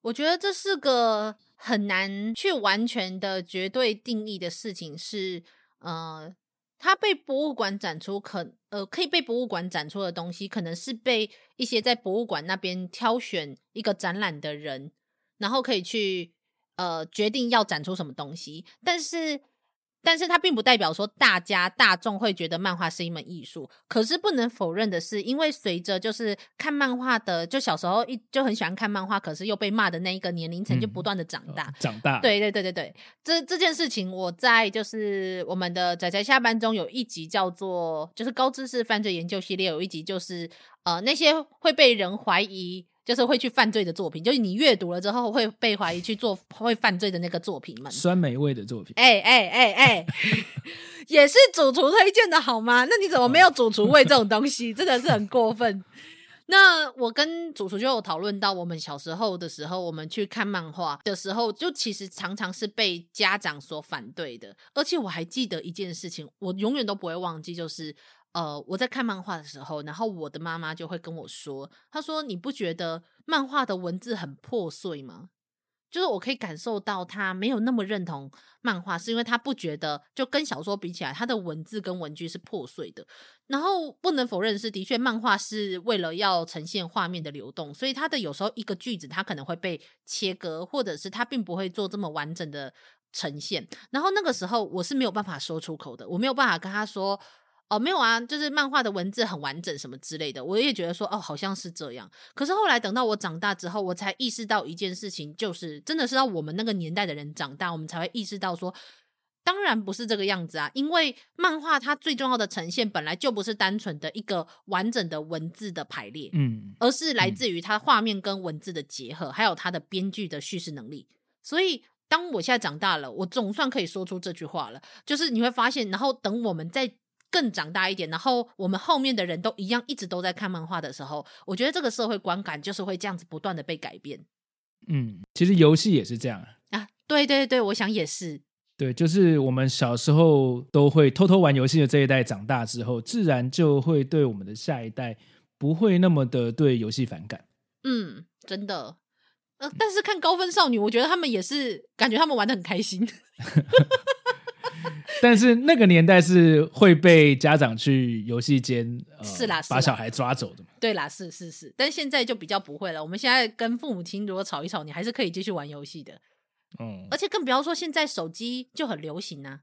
我觉得这是个很难去完全的绝对定义的事情，是呃。它被博物馆展出可，呃可以被博物馆展出的东西，可能是被一些在博物馆那边挑选一个展览的人，然后可以去呃决定要展出什么东西。但是但是它并不代表说大家大众会觉得漫画是一门艺术。可是不能否认的是，因为随着就是看漫画的，就小时候一就很喜欢看漫画，可是又被骂的那一个年龄层就不断的长大，嗯哦、长大。对对对对对，这这件事情我在就是我们的仔仔下班中有一集叫做就是高知识犯罪研究系列，有一集就是呃那些会被人怀疑。就是会去犯罪的作品，就是你阅读了之后会被怀疑去做会犯罪的那个作品们，酸梅味的作品。哎哎哎哎，也是主厨推荐的好吗？那你怎么没有主厨味这种东西？真的是很过分。那我跟主厨就有讨论到，我们小时候的时候，我们去看漫画的时候，就其实常常是被家长所反对的。而且我还记得一件事情，我永远都不会忘记，就是。呃，我在看漫画的时候，然后我的妈妈就会跟我说：“她说你不觉得漫画的文字很破碎吗？就是我可以感受到她没有那么认同漫画，是因为她不觉得就跟小说比起来，它的文字跟文句是破碎的。然后不能否认是，的确漫画是为了要呈现画面的流动，所以它的有时候一个句子它可能会被切割，或者是它并不会做这么完整的呈现。然后那个时候我是没有办法说出口的，我没有办法跟她说。”哦，没有啊，就是漫画的文字很完整什么之类的，我也觉得说，哦，好像是这样。可是后来等到我长大之后，我才意识到一件事情，就是真的是要我们那个年代的人长大，我们才会意识到说，当然不是这个样子啊。因为漫画它最重要的呈现本来就不是单纯的一个完整的文字的排列，嗯，而是来自于它画面跟文字的结合，还有它的编剧的叙事能力。所以当我现在长大了，我总算可以说出这句话了，就是你会发现，然后等我们在。更长大一点，然后我们后面的人都一样，一直都在看漫画的时候，我觉得这个社会观感就是会这样子不断的被改变。嗯，其实游戏也是这样啊。对对对，我想也是。对，就是我们小时候都会偷偷玩游戏的这一代，长大之后自然就会对我们的下一代不会那么的对游戏反感。嗯，真的。呃，但是看高分少女，我觉得他们也是感觉他们玩的很开心。但是那个年代是会被家长去游戏间，呃，是啦，把小孩抓走的嘛。对啦，是是是，但现在就比较不会了。我们现在跟父母亲如果吵一吵，你还是可以继续玩游戏的。嗯，而且更不要说现在手机就很流行啊，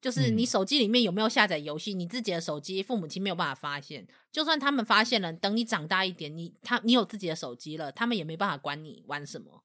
就是你手机里面有没有下载游戏，你自己的手机父母亲没有办法发现。就算他们发现了，等你长大一点，你他你有自己的手机了，他们也没办法管你玩什么。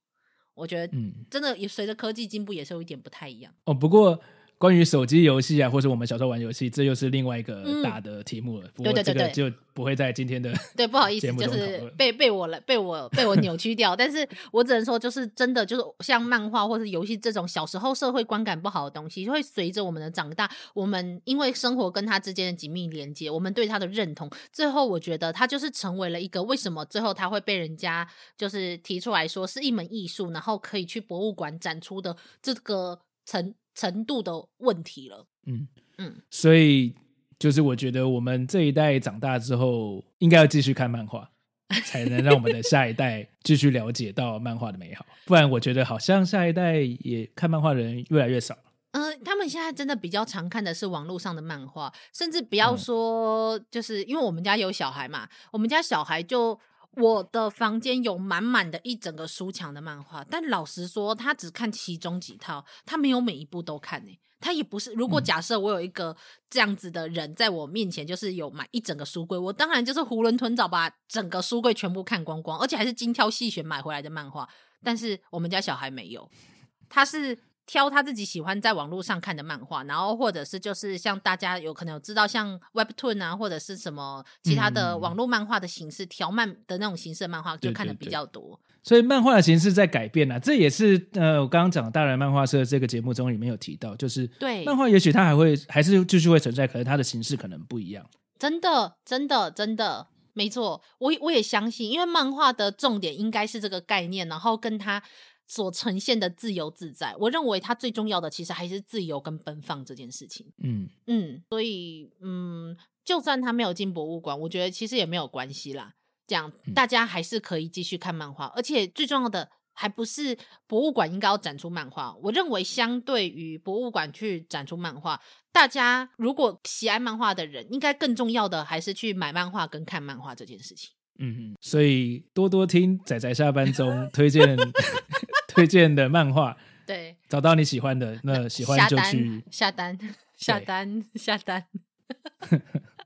我觉得，嗯，真的也随着科技进步，也是有一点不太一样。哦，不过。关于手机游戏啊，或是我们小时候玩游戏，这又是另外一个大的题目了。嗯、不过这个就不会在今天的对，不好意思，就是被被我了，被我被我扭曲掉。但是我只能说，就是真的，就是像漫画或是游戏这种小时候社会观感不好的东西，会随着我们的长大，我们因为生活跟它之间的紧密连接，我们对它的认同，最后我觉得它就是成为了一个为什么最后它会被人家就是提出来说是一门艺术，然后可以去博物馆展出的这个层。程度的问题了，嗯嗯，所以就是我觉得我们这一代长大之后，应该要继续看漫画，才能让我们的下一代 继续了解到漫画的美好。不然，我觉得好像下一代也看漫画的人越来越少了。嗯、呃，他们现在真的比较常看的是网络上的漫画，甚至不要说，就是因为我们家有小孩嘛，我们家小孩就。我的房间有满满的一整个书墙的漫画，但老实说，他只看其中几套，他没有每一部都看呢。他也不是，如果假设我有一个这样子的人在我面前，就是有买一整个书柜，我当然就是囫囵吞枣把整个书柜全部看光光，而且还是精挑细选买回来的漫画。但是我们家小孩没有，他是。挑他自己喜欢在网络上看的漫画，然后或者是就是像大家有可能有知道像 Webtoon 啊，或者是什么其他的网络漫画的形式，条、嗯、漫的那种形式的漫画就看的比较多。所以漫画的形式在改变啊，这也是呃我刚刚讲的大人漫画社这个节目中里面有提到，就是对漫画也许它还会还是继续会存在，可是它的形式可能不一样。真的，真的，真的没错，我我也相信，因为漫画的重点应该是这个概念，然后跟它。所呈现的自由自在，我认为它最重要的其实还是自由跟奔放这件事情。嗯嗯，所以嗯，就算他没有进博物馆，我觉得其实也没有关系啦。这样大家还是可以继续看漫画，而且最重要的还不是博物馆应该要展出漫画。我认为相对于博物馆去展出漫画，大家如果喜爱漫画的人，应该更重要的还是去买漫画跟看漫画这件事情。嗯嗯，所以多多听仔仔下班中推荐。推荐的漫画，对，找到你喜欢的，那喜欢就去下单，下单，下单，下单。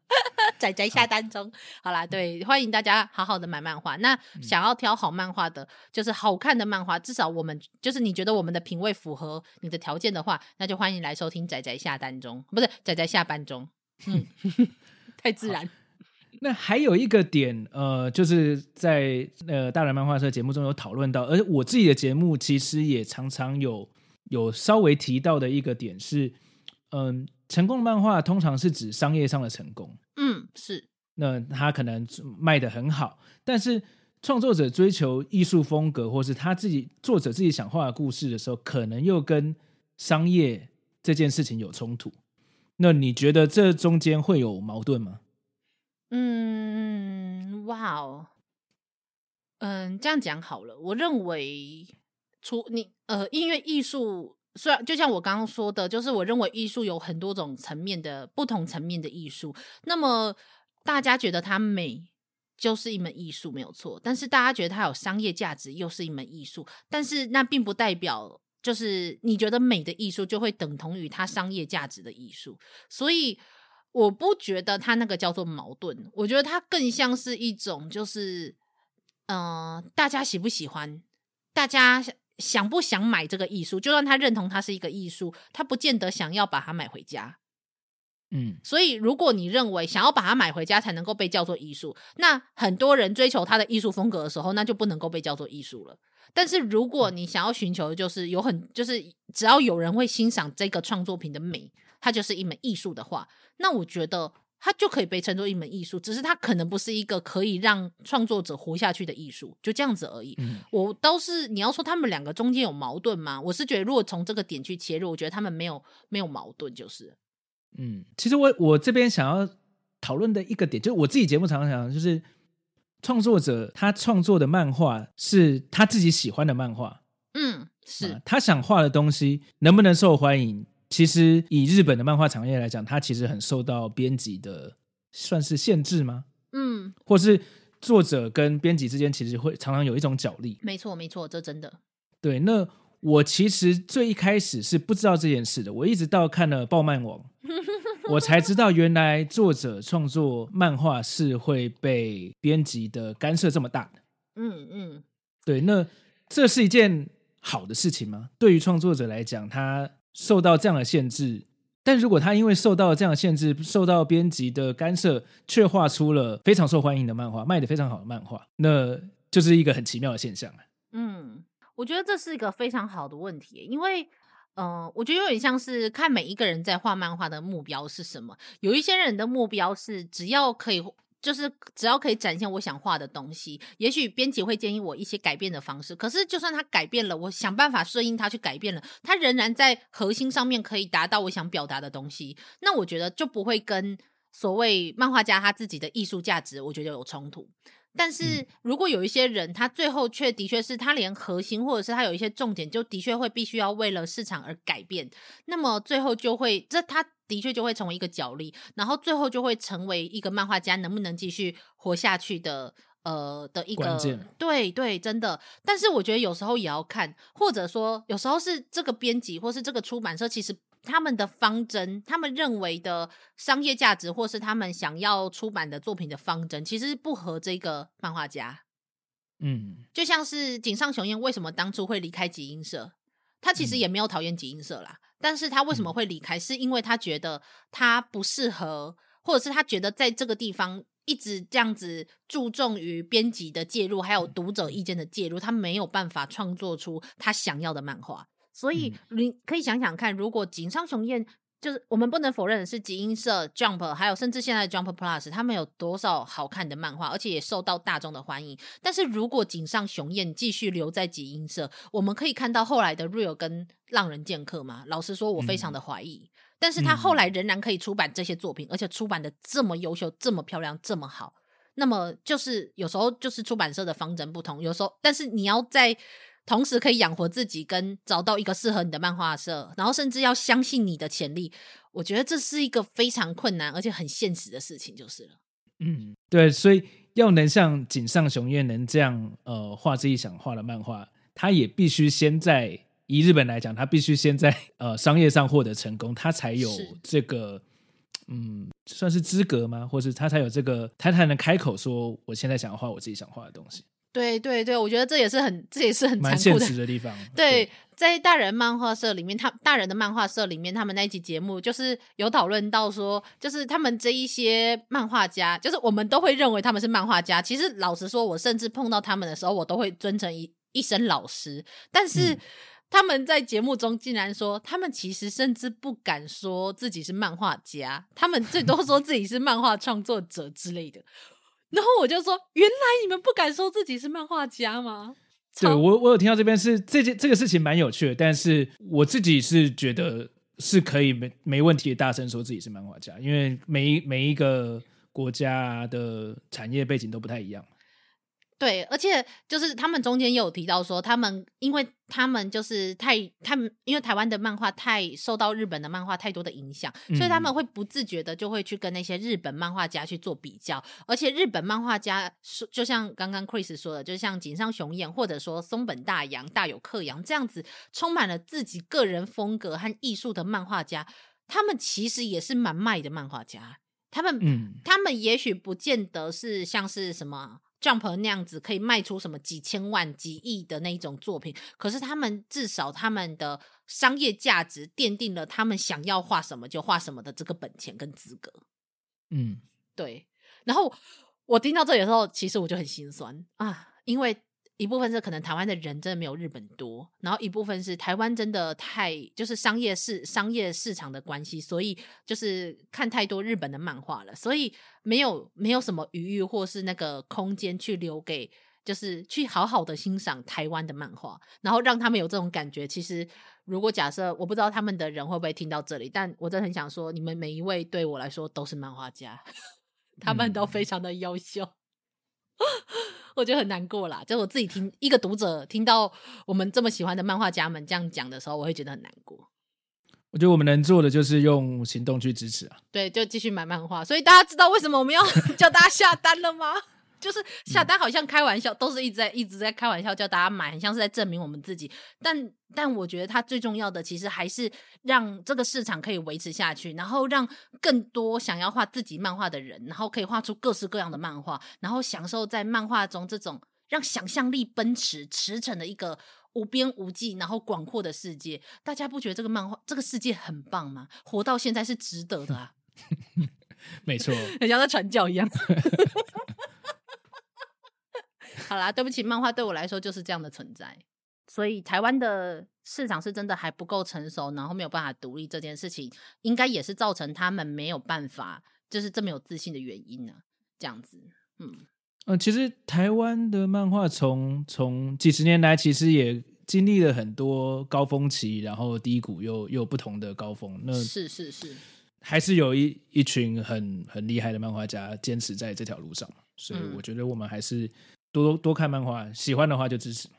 宅宅下单中，好啦，对，欢迎大家好好的买漫画。那想要挑好漫画的，就是好看的漫画，至少我们就是你觉得我们的品味符合你的条件的话，那就欢迎来收听仔仔下单中，不是仔仔下班中。嗯，太自然。那还有一个点，呃，就是在呃大人漫画社节目中有讨论到，而我自己的节目其实也常常有有稍微提到的一个点是，嗯、呃。成功的漫画通常是指商业上的成功，嗯，是。那他可能卖的很好，但是创作者追求艺术风格，或是他自己作者自己想画的故事的时候，可能又跟商业这件事情有冲突。那你觉得这中间会有矛盾吗？嗯，哇哦，嗯，这样讲好了。我认为，除你呃，音乐艺术。虽然就像我刚刚说的，就是我认为艺术有很多种层面的不同层面的艺术。那么大家觉得它美，就是一门艺术，没有错。但是大家觉得它有商业价值，又是一门艺术。但是那并不代表，就是你觉得美的艺术就会等同于它商业价值的艺术。所以我不觉得它那个叫做矛盾，我觉得它更像是一种，就是嗯、呃，大家喜不喜欢，大家。想不想买这个艺术？就算他认同它是一个艺术，他不见得想要把它买回家。嗯，所以如果你认为想要把它买回家才能够被叫做艺术，那很多人追求他的艺术风格的时候，那就不能够被叫做艺术了。但是如果你想要寻求的就是有很就是只要有人会欣赏这个创作品的美，它就是一门艺术的话，那我觉得。它就可以被称作一门艺术，只是它可能不是一个可以让创作者活下去的艺术，就这样子而已。嗯、我倒是你要说他们两个中间有矛盾吗？我是觉得，如果从这个点去切入，我觉得他们没有没有矛盾，就是。嗯，其实我我这边想要讨论的一个点，就是我自己节目常常讲，就是创作者他创作的漫画是他自己喜欢的漫画，嗯，是他想画的东西能不能受欢迎。其实以日本的漫画产业来讲，它其实很受到编辑的算是限制吗？嗯，或是作者跟编辑之间其实会常常有一种角力。没错，没错，这真的。对，那我其实最一开始是不知道这件事的，我一直到看了《爆漫网》，我才知道原来作者创作漫画是会被编辑的干涉这么大的。嗯嗯，对，那这是一件好的事情吗？对于创作者来讲，他。受到这样的限制，但如果他因为受到这样的限制，受到编辑的干涉，却画出了非常受欢迎的漫画，卖得非常好的漫画，那就是一个很奇妙的现象。嗯，我觉得这是一个非常好的问题，因为，嗯、我觉得有点像是看每一个人在画漫画的目标是什么。有一些人的目标是只要可以。就是只要可以展现我想画的东西，也许编辑会建议我一些改变的方式。可是就算他改变了，我想办法顺应他去改变了，他仍然在核心上面可以达到我想表达的东西。那我觉得就不会跟所谓漫画家他自己的艺术价值，我觉得有冲突。但是如果有一些人，他最后却的确是他连核心或者是他有一些重点，就的确会必须要为了市场而改变，那么最后就会这他。的确就会成为一个角力，然后最后就会成为一个漫画家能不能继续活下去的呃的一个。对对，真的。但是我觉得有时候也要看，或者说有时候是这个编辑或是这个出版社，其实他们的方针，他们认为的商业价值，或是他们想要出版的作品的方针，其实不合这个漫画家。嗯，就像是井上雄彦为什么当初会离开集英社，他其实也没有讨厌集英社啦。嗯但是他为什么会离开？嗯、是因为他觉得他不适合，或者是他觉得在这个地方一直这样子注重于编辑的介入，还有读者意见的介入，他没有办法创作出他想要的漫画。所以你可以想想看，如果井上雄彦。就是我们不能否认的是，集英社、Jump，还有甚至现在的 Jump Plus，他们有多少好看的漫画，而且也受到大众的欢迎。但是如果井上雄彦继续留在集英社，我们可以看到后来的 Real 跟浪人剑客吗？老实说，我非常的怀疑。嗯、但是他后来仍然可以出版这些作品，嗯、而且出版的这么优秀、这么漂亮、这么好。那么就是有时候就是出版社的方针不同，有时候，但是你要在。同时可以养活自己，跟找到一个适合你的漫画社，然后甚至要相信你的潜力，我觉得这是一个非常困难而且很现实的事情，就是了。嗯，对，所以要能像井上雄彦能这样呃画自己想画的漫画，他也必须先在以日本来讲，他必须先在呃商业上获得成功，他才有这个嗯算是资格吗？或是他才有这个，他才能开口说我现在想要画我自己想画的东西。对对对，我觉得这也是很这也是很残酷的，蛮现实的地方。对，对在大人漫画社里面，他大人的漫画社里面，他们那一集节目就是有讨论到说，就是他们这一些漫画家，就是我们都会认为他们是漫画家。其实老实说，我甚至碰到他们的时候，我都会尊称一一声老师。但是他们在节目中竟然说，他们其实甚至不敢说自己是漫画家，他们最多说自己是漫画创作者之类的。然后我就说：“原来你们不敢说自己是漫画家吗？”对，我我有听到这边是这件这个事情蛮有趣的，但是我自己是觉得是可以没没问题的大声说自己是漫画家，因为每一每一个国家的产业背景都不太一样。对，而且就是他们中间也有提到说，他们因为他们就是太他们因为台湾的漫画太受到日本的漫画太多的影响，嗯，所以他们会不自觉的就会去跟那些日本漫画家去做比较，而且日本漫画家说，就像刚刚 Chris 说的，就像井上雄彦或者说松本大洋、大有克洋这样子，充满了自己个人风格和艺术的漫画家，他们其实也是蛮卖的漫画家，他们，嗯，他们也许不见得是像是什么。Jump 那样子可以卖出什么几千万、几亿的那一种作品，可是他们至少他们的商业价值奠定了他们想要画什么就画什么的这个本钱跟资格。嗯，对。然后我听到这里的时候，其实我就很心酸啊，因为。一部分是可能台湾的人真的没有日本多，然后一部分是台湾真的太就是商业市商业市场的关系，所以就是看太多日本的漫画了，所以没有没有什么余裕或是那个空间去留给就是去好好的欣赏台湾的漫画，然后让他们有这种感觉。其实如果假设我不知道他们的人会不会听到这里，但我真的很想说，你们每一位对我来说都是漫画家，他们都非常的优秀。嗯 我觉得很难过啦，就我自己听一个读者听到我们这么喜欢的漫画家们这样讲的时候，我会觉得很难过。我觉得我们能做的就是用行动去支持啊。对，就继续买漫画。所以大家知道为什么我们要 叫大家下单了吗？就是下单好像开玩笑，嗯、都是一直在一直在开玩笑叫大家买，很像是在证明我们自己。但但我觉得它最重要的其实还是让这个市场可以维持下去，然后让更多想要画自己漫画的人，然后可以画出各式各样的漫画，然后享受在漫画中这种让想象力奔驰驰骋的一个无边无际然后广阔的世界。大家不觉得这个漫画这个世界很棒吗？活到现在是值得的啊！没错，很像在传教一样。好啦，对不起，漫画对我来说就是这样的存在，所以台湾的市场是真的还不够成熟，然后没有办法独立这件事情，应该也是造成他们没有办法就是这么有自信的原因呢、啊。这样子，嗯，呃，其实台湾的漫画从从几十年来，其实也经历了很多高峰期，然后低谷又又不同的高峰。那是是是，还是有一一群很很厉害的漫画家坚持在这条路上，所以我觉得我们还是。多多多看漫画，喜欢的话就支持。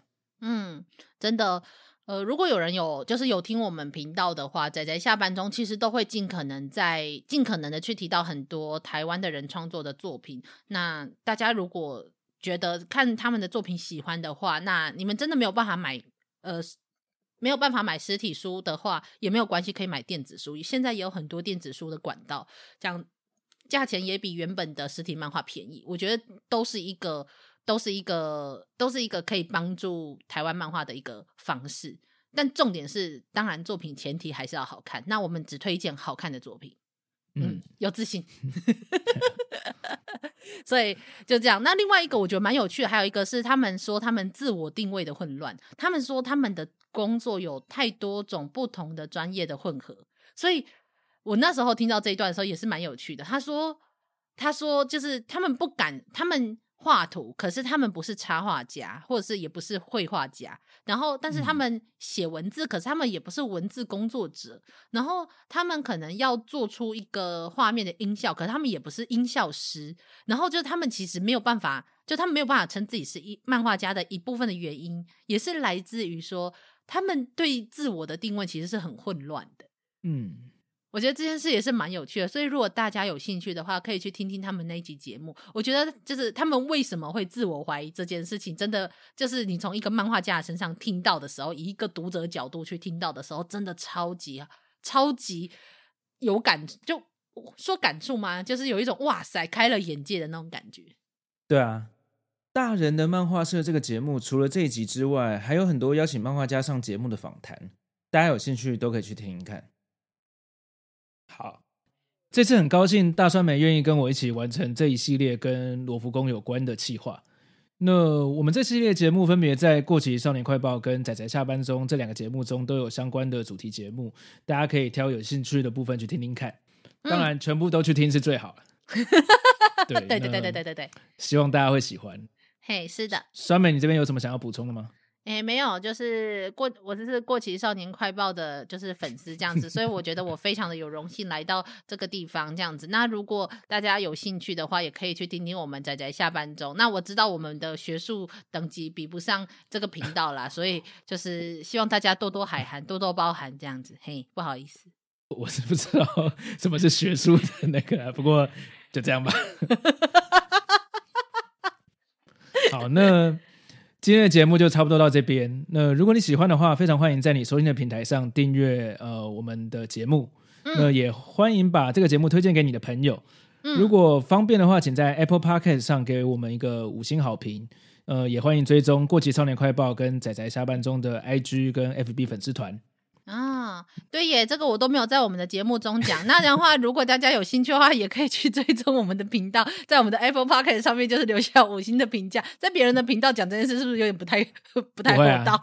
嗯，真的，呃，如果有人有就是有听我们频道的话，仔仔下班中其实都会尽可能在尽可能的去提到很多台湾的人创作的作品。那大家如果觉得看他们的作品喜欢的话，那你们真的没有办法买，呃，没有办法买实体书的话也没有关系，可以买电子书。现在也有很多电子书的管道，这样价钱也比原本的实体漫画便宜。我觉得都是一个。都是一个，都是一个可以帮助台湾漫画的一个方式，但重点是，当然作品前提还是要好看。那我们只推荐好看的作品，嗯，嗯，有自信。所以就这样。那另外一个我觉得蛮有趣的，还有一个是他们说他们自我定位的混乱。他们说他们的工作有太多种不同的专业的混合。所以我那时候听到这一段的时候也是蛮有趣的。他说，他说就是他们不敢，他们。画图，可是他们不是插画家，或者是也不是绘画家。然后，但是他们写文字，可是他们也不是文字工作者。然后，他们可能要做出一个画面的音效，可是他们也不是音效师。然后，就他们其实没有办法，就他们没有办法称自己是一漫画家的一部分的原因，也是来自于说他们对自我的定位其实是很混乱的。嗯，我觉得这件事也是蛮有趣的，所以如果大家有兴趣的话，可以去听听他们那一集节目。我觉得就是他们为什么会自我怀疑这件事情，真的就是你从一个漫画家身上听到的时候，以一个读者角度去听到的时候，真的超级超级有感，就说感触吗？就是有一种哇塞，开了眼界的那种感觉。对啊，大人的漫画社这个节目，除了这一集之外，还有很多邀请漫画家上节目的访谈，大家有兴趣都可以去听一看。好，这次很高兴大酸梅愿意跟我一起完成这一系列跟罗浮宫有关的企划。那我们这系列节目分别在过期少年快报跟仔仔下班中这两个节目中都有相关的主题节目，大家可以挑有兴趣的部分去听听看。当然全部都去听是最好。哈哈哈，对对对对对对对，希望大家会喜欢。嘿，是的。酸梅你这边有什么想要补充的吗？哎，没有，就是过我这是过期少年快报的，就是粉丝这样子，所以我觉得我非常的有荣幸来到这个地方这样子。那如果大家有兴趣的话，也可以去听听我们仔仔下班中。那我知道我们的学术等级比不上这个频道啦，所以就是希望大家多多海涵，多多包涵这样子。嘿，不好意思，我是不知道 什么是学术的那个，不过就这样吧。好，那。今天的节目就差不多到这边。那如果你喜欢的话，非常欢迎在你收听的平台上订阅呃我们的节目。嗯、那也欢迎把这个节目推荐给你的朋友。嗯、如果方便的话，请在 Apple Podcast 上给我们一个五星好评。呃，也欢迎追踪过期少年快报跟仔仔下班中的 IG 跟 FB 粉丝团。啊，对耶，这个我都没有在我们的节目中讲。那的话，如果大家有兴趣的话，也可以去追踪我们的频道，在我们的 Apple p o c k e t 上面就是留下五星的评价。在别人的频道讲这件事，是不是有点不太不太厚道？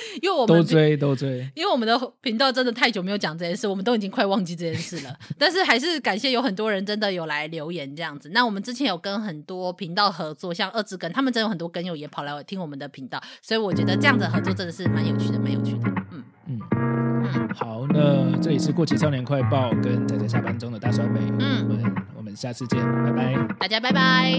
因为我们都追都追，因为我们的频道真的太久没有讲这件事，我们都已经快忘记这件事了。但是还是感谢有很多人真的有来留言这样子。那我们之前有跟很多频道合作，像二之根，他们真有很多根友也跑来听我们的频道，所以我觉得这样子的合作真的是蛮有趣的，蛮有趣的。嗯嗯嗯，好，那这里是过期少年快报跟宅宅下班中的大酸梅，嗯，我们我们下次见，拜拜，大家拜拜。